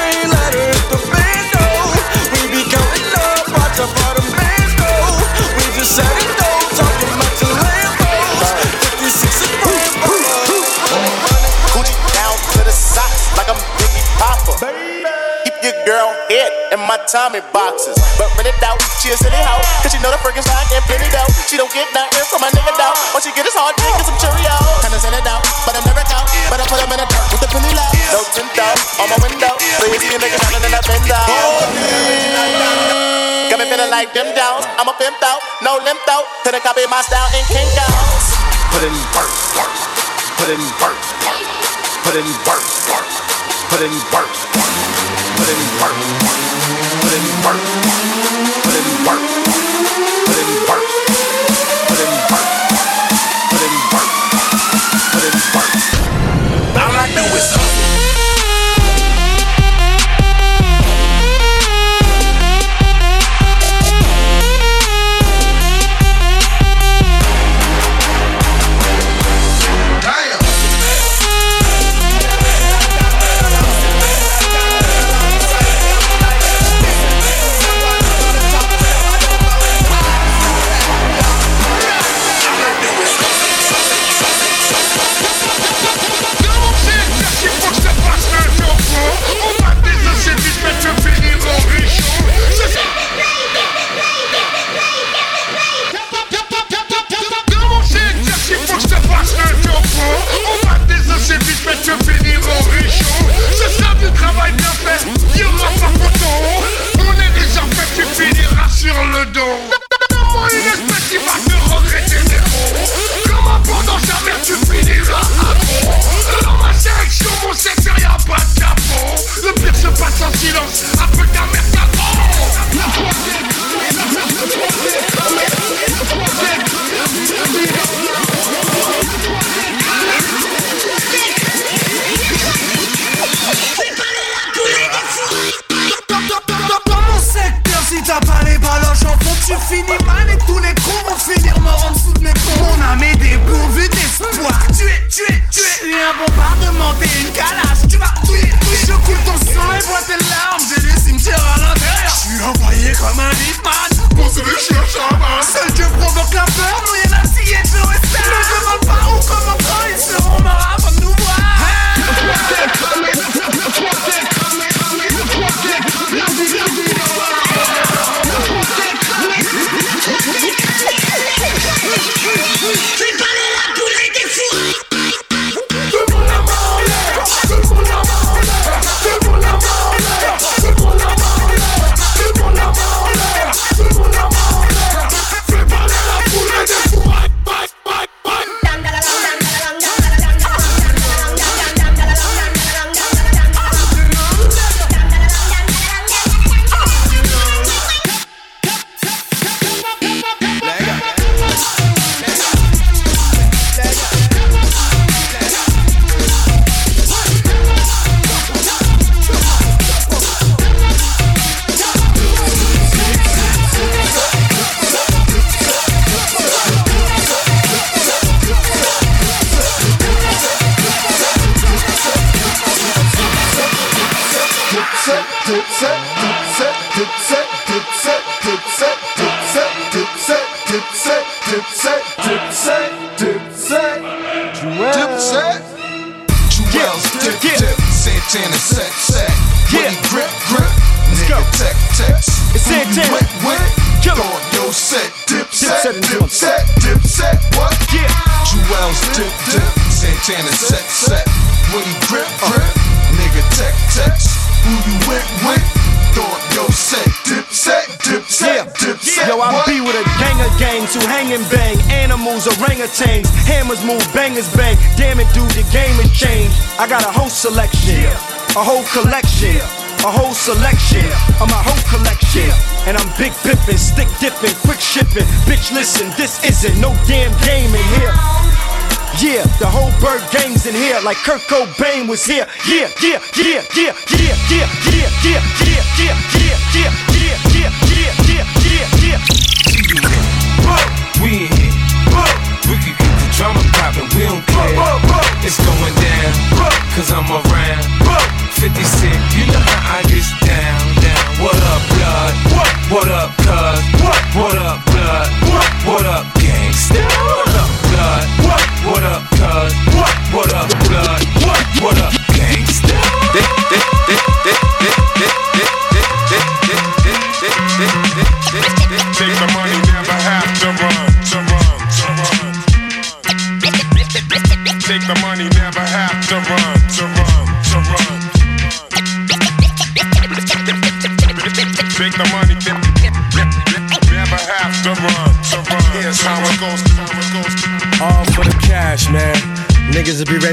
in my Tommy boxes. But when it out, she a silly hoe. Cause she know the style get plenty dough. She don't get nothing from my nigga dough. All she get is hard dick and some Cheerios. Kinda send it out, but I never count. But I put them in the dirt with the penny low. No tint out on my window. So you see a nigga shining in that window. Got me feeling like them Jones. I'm a pimp out, no limp out. Couldn't copy my style in kink out. Put in work, work. Put in work, work. Put in work, work. Put in work, work. Put in work, work. In work, Sur le dos. Comment une espèce qui va te regretter mots. Comment pendant sa mère tu finiras à Dans ma sélection, mon sexe, y'a pas de capot Le pire se passe en silence, un peu ta mère capot un bombardement, t'es une calache, tu vas tuer, tuer. Je coule ton sang et bois tes larmes, j'ai des cimetières à l'intérieur. Je suis envoyé comme un hitman. Pour se chercher Seul Dieu provoque la peur, nous y'en a si et et Ne demande pas où, comment, Bitch, listen, this isn't no damn game in here. Yeah, the whole bird gang's in here like Kurt Cobain was here. Yeah, yeah, yeah, yeah, yeah, yeah, yeah, yeah, yeah, yeah, yeah, yeah, yeah, yeah, yeah, yeah, yeah, yeah. We in here. We can keep the drama poppin', we don't care. It's going down, cause I'm around. 50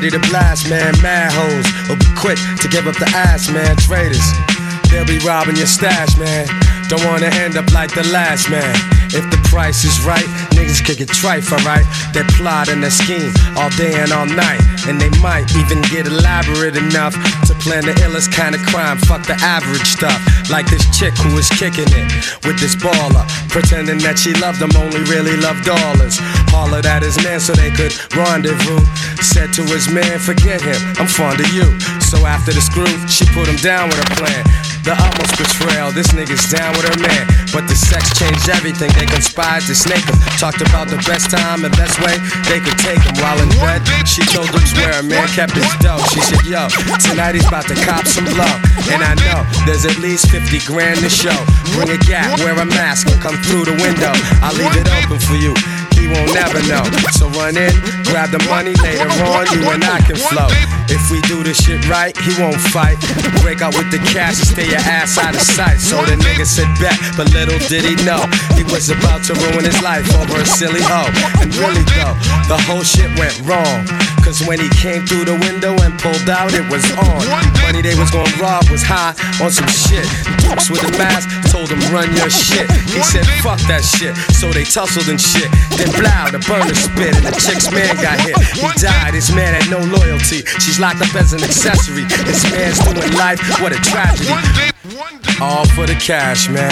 ready to blast, man. Mad hoes will be quick to give up the ass, man. Traders, they'll be robbing your stash, man. Don't wanna end up like the last man. If the price is right, niggas kick it trife, alright? They plot and they scheme all day and all night. And they might even get elaborate enough to plan the illest kind of crime. Fuck the average stuff. Like this chick who was kicking it with this baller. Pretending that she loved him, only really loved dollars. Hollered at his man so they could rendezvous. Said to his man, forget him, I'm fond of you. So after the screw, she put him down with a plan. The utmost betrayal, this nigga's down with her man. But the sex changed everything, they conspired to snake him. Talked about the best time and best way they could take him. While in bed, she told him where a man kept his dough. She said, Yo, tonight he's about to cop some blow. And I know there's at least 50 grand to show. Bring a gap, wear a mask, and come through the window. I'll leave it open for you. He won't never know. So run in, grab the money later on, you and I can flow. If we do this shit right, he won't fight. Break out with the cash and stay your ass out of sight. So the nigga said bet, but little did he know he was about to ruin his life over a silly hoe. And really though, the whole shit went wrong. Cause when he came through the window and pulled out, it was on. Money they was gonna rob was high on some shit. Dukes with a mask told him run your shit. He said fuck that shit. So they tussled and shit. Then and blow, the burner spit, and the chick's man got hit. He died, his man had no loyalty. She's locked up as an accessory. This man's doing life, what a tragedy. All for the cash, man.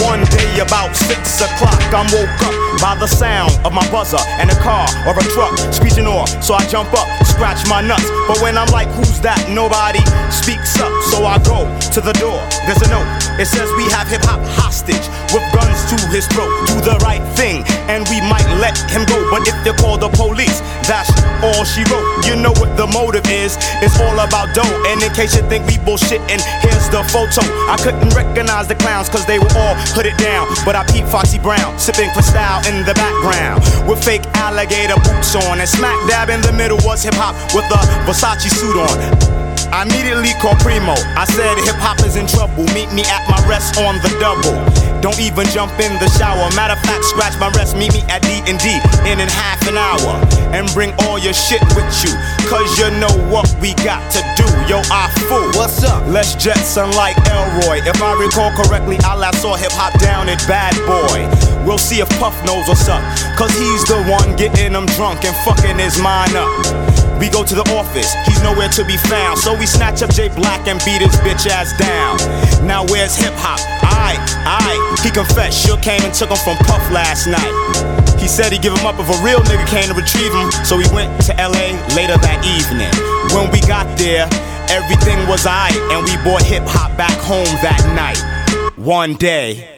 One day about six o'clock, I'm woke up by the sound of my buzzer and a car or a truck screeching off. So I jump up, scratch my nuts. But when I'm like, who's that? Nobody speaks up. So I go to the door. There's a note. It says we have hip hop hostage with guns to his throat. Do the right thing and we might let him go. But if you call the police, that's all she wrote. You know what the motive is. It's all about dough. And in case you think we bullshitting, here's the photo. I couldn't recognize the clowns cause they were all hooded down. But I peeped Foxy Brown, sipping for style in the background. With fake alligator boots on. And smack dab in the middle was hip hop with a Versace suit on. I immediately called Primo. I said hip hop is in trouble. Meet me at my rest on the double. Don't even jump in the shower. Matter of fact, scratch my rest. Meet me at D and D in in half an hour. And bring all your shit with you. Cause you know what we got to do. Yo, I fool. What's up? Let's Jetson like Elroy. If I recall correctly, I last saw hip hop down at Bad Boy. We'll see if Puff knows what's up. Cause he's the one getting them drunk and fucking his mind up. We go to the office, he's nowhere to be found. So we snatch up Jay Black and beat his bitch ass down. Now where's hip hop? Aight, aight. He confessed, Suge came and took him from Puff last night. He said he'd give him up if a real nigga came to retrieve him. So we went to LA later that evening. When we got there, everything was aight. And we brought hip hop back home that night. One day.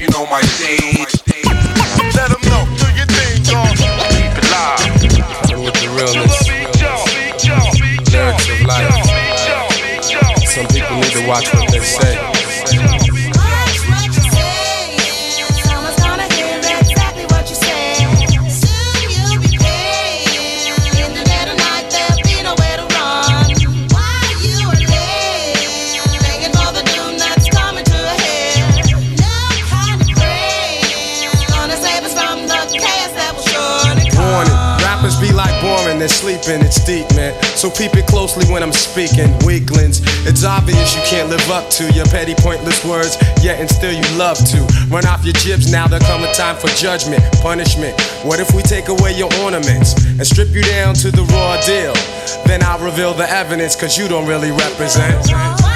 You know my thing. Let them know, do your thing, dog. Keep it live. With the realness. Lyrics of life. Some people need to watch what they say. They're sleeping, it's deep, man. So peep it closely when I'm speaking. Weaklings, it's obvious you can't live up to your petty, pointless words, yet and still you love to. Run off your jibs, now there come a time for judgment, punishment. What if we take away your ornaments and strip you down to the raw deal? Then I'll reveal the evidence, cause you don't really represent.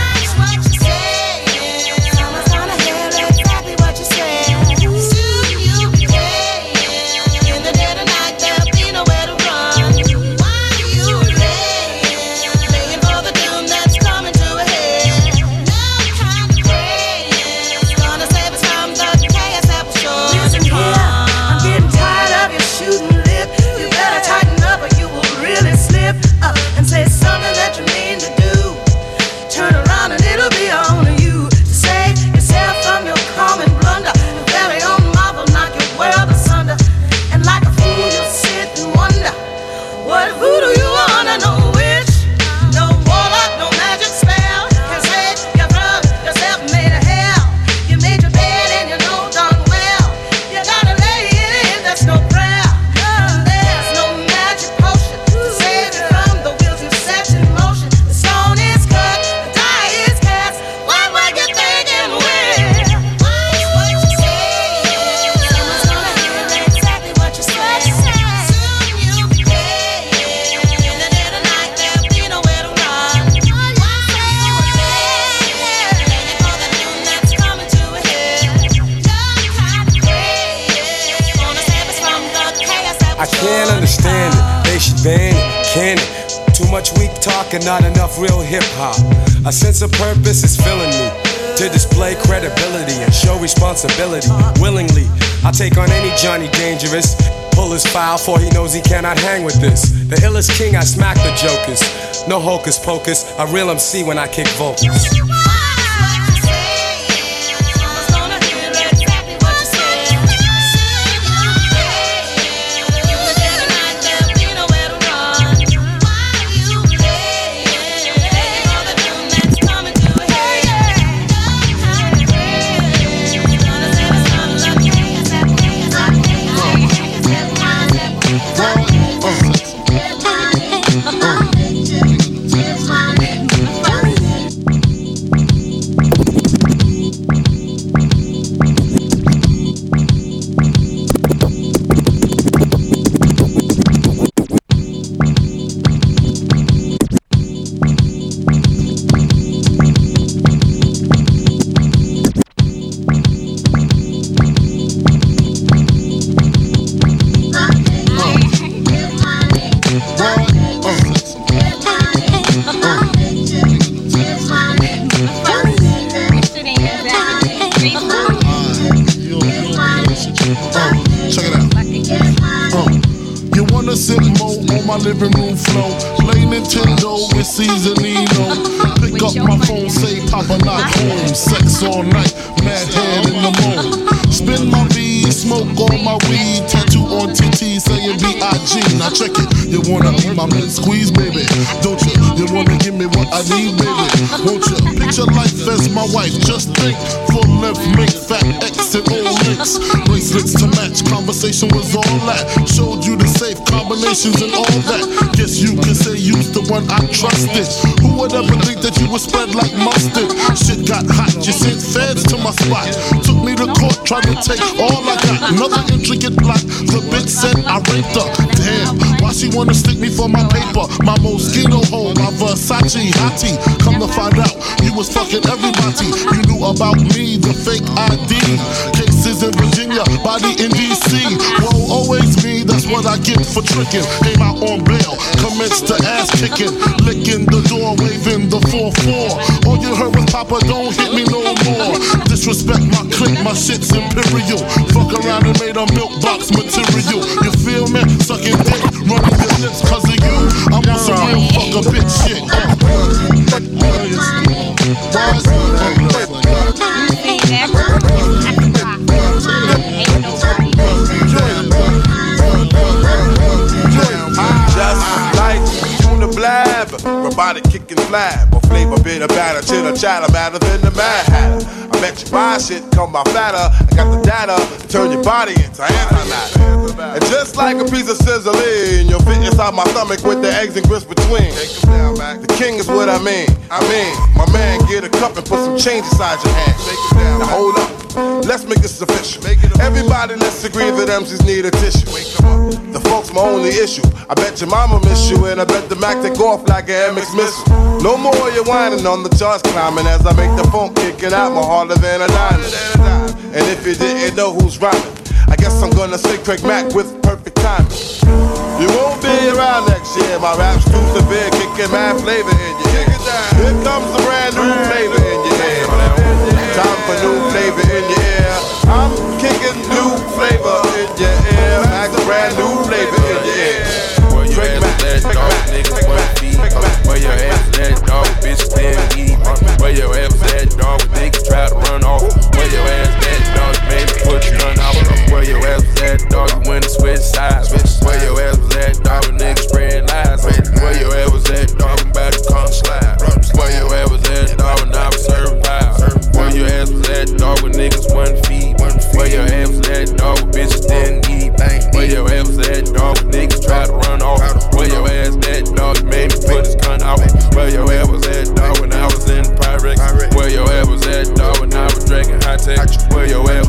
And not enough real hip hop. A sense of purpose is filling me to display credibility and show responsibility. Willingly, I take on any Johnny Dangerous. Pull his file for he knows he cannot hang with this. The illest king, I smack the jokers. No hocus pocus, a real MC when I kick vocals. Think. Full length, make fat X and O links. Bracelets to match. Conversation was all that. Showed you the safe combinations and all that. Guess you can say you's the one I trusted. Who would ever think that you would spread like mustard? Shit got hot. You sent feds to my spot. Took me to court, tried to take all I got. Another intricate plot. The bitch said I raped her. She wanna stick me for my paper? My Moschino hole, my Versace hottie. Come to find out, you was fucking everybody. You knew about me, the fake ID. Cases in Virginia, body in DC. Whoa, always me, that's what I get for tricking. Came out on bail, commenced to ass kicking. Licking the door, waving the 4-4. All you heard was Papa, don't hit me no more. Disrespect my clique, my shit's imperial. Fuck around and made a milk box material. You feel me? Sucking dick, running your lips cause of you. I'm on some real fuck a bitch shit. Uh. Just like Tuna Blab, robotic kicking flab, or flavor bit of batter, chitter chatter, madder than the Mad Hatter. Bet you buy shit, come by fatter. I got the data turn your body into antimatter. And just like a piece of sizzling, you'll fit inside my stomach with the eggs and grits between. The king is what I mean. I mean, my man, get a cup and put some change inside your hand. Now hold up. Let's make this official. Everybody, let's agree that MCs need a tissue. The folks, my only issue. I bet your mama miss you, and I bet the Mac take off like an MX missile. No more you whining on the charts climbing as I make the phone kicking out more harder than a diamond. And if you didn't know who's rhyming, I guess I'm gonna say Craig Mack with perfect timing. You won't be around next year. My rap's too severe, kicking mad flavor in your ear. Here comes the brand new flavor in your ear. Time for new flavor in your ear. I'm kicking new flavor in your ear. Max brand new flavor in your ear. Where your ass at, dog, niggas, one feet. Where your ass at, dog, bitch, stand eat. Where your ass at, dog, niggas try to run off. Where your ass at, dog, man, put out. Where your ass was at, dog, you went to switch sides. Where your ass was at, dog, a nigga spread lies. Where your ass was at, dog, I'm about to come slide. Where your ass was at, dog, when I was serving vibes. Where your ass was at, dog, when niggas one feet. Where your ass was at, dog, when bitches didn't eat. Where your ass was at, dog, when niggas tried to run off. Where your ass at, dog, made me put his gun out. Where your ass was at, dog, when I was in Pyrex. Where your ass was at, dog, when I was drinking high tech. Where your ass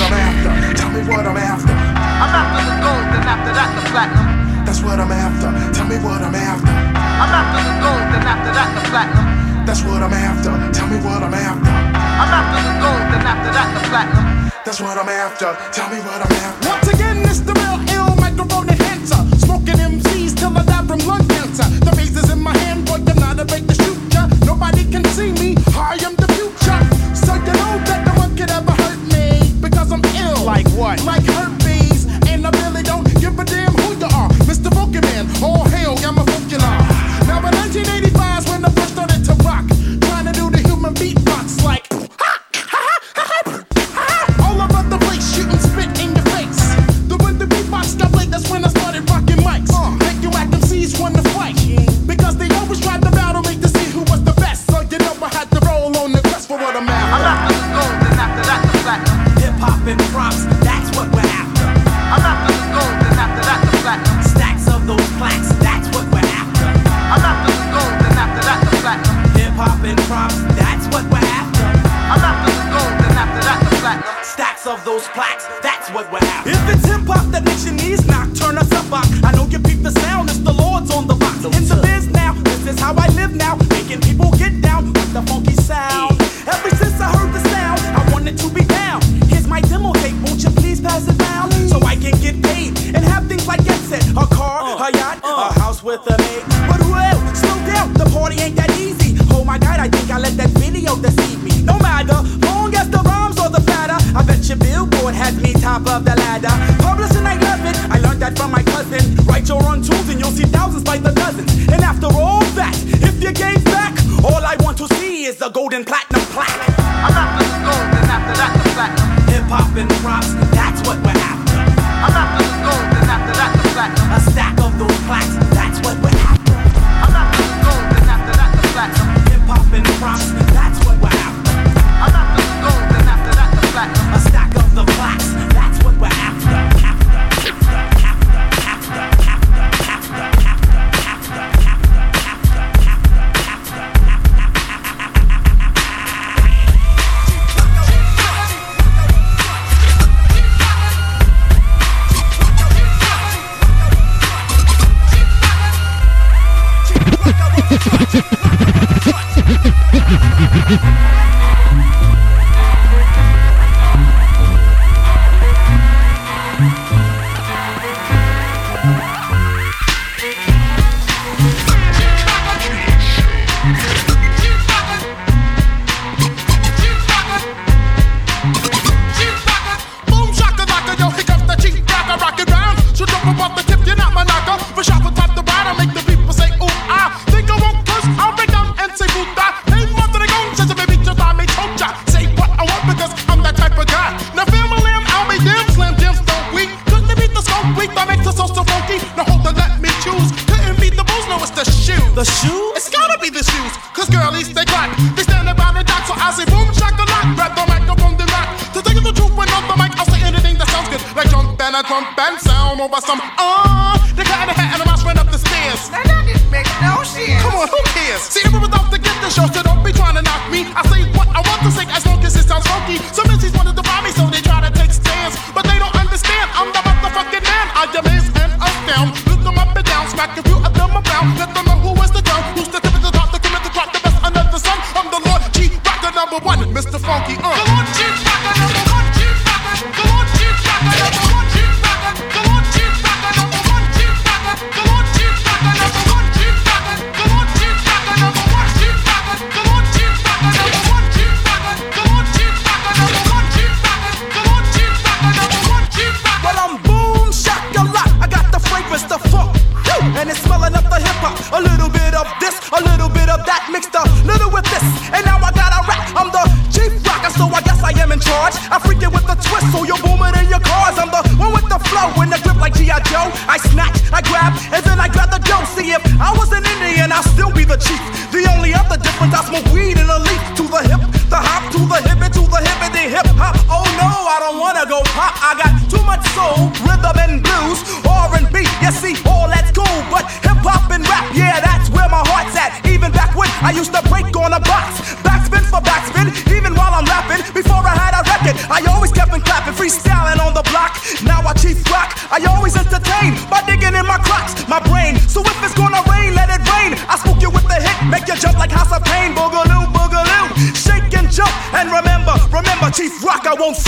what I'm after. Tell me what I'm after. I'm after the gold, then after that the platinum. That's what I'm after. Tell me what I'm after. I'm after the gold, then after that the platinum. That's what I'm after. Tell me what I'm after. I'm after the gold, then after that the platinum. That's what I'm after. Tell me what I'm after. Once again, Mr.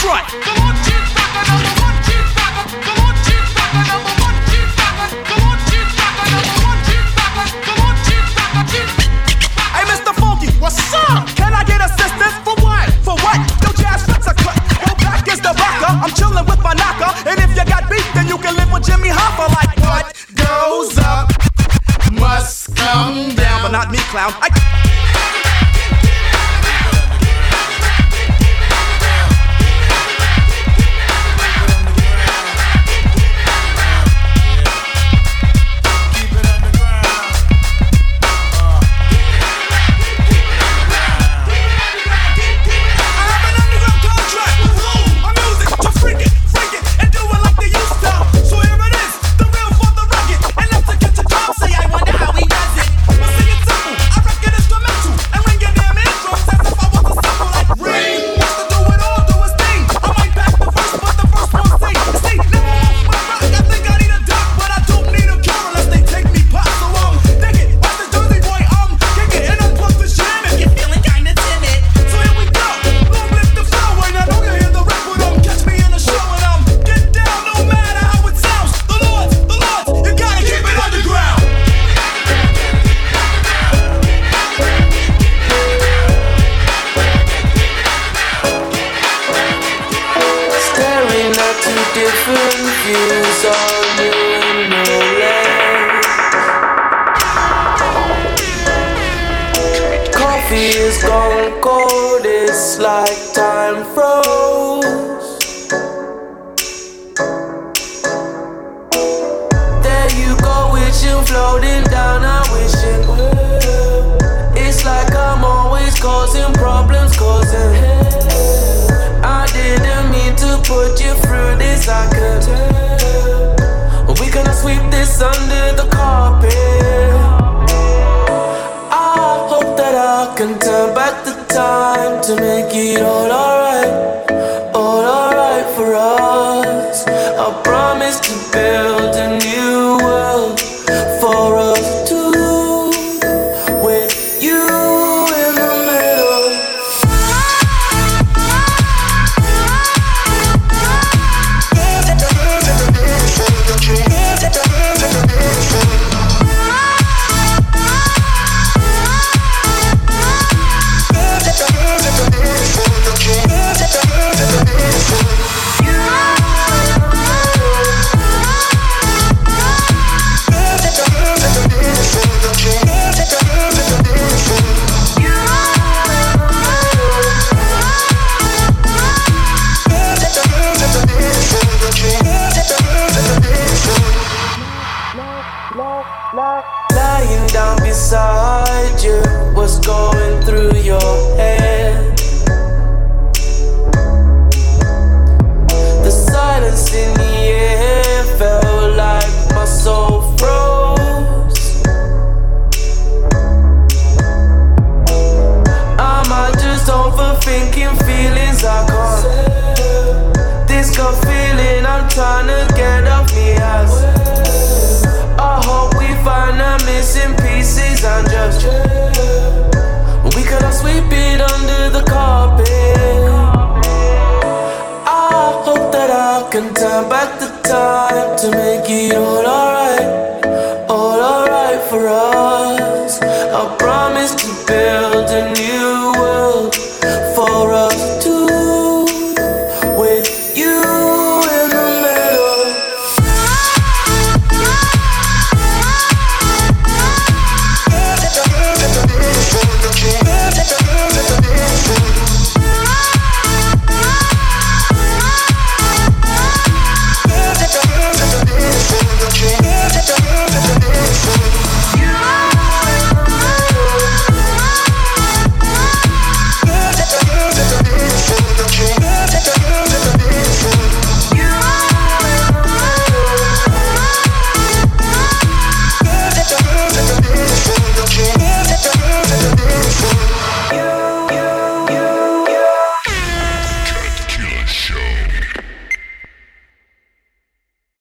Rock, I promise to build a new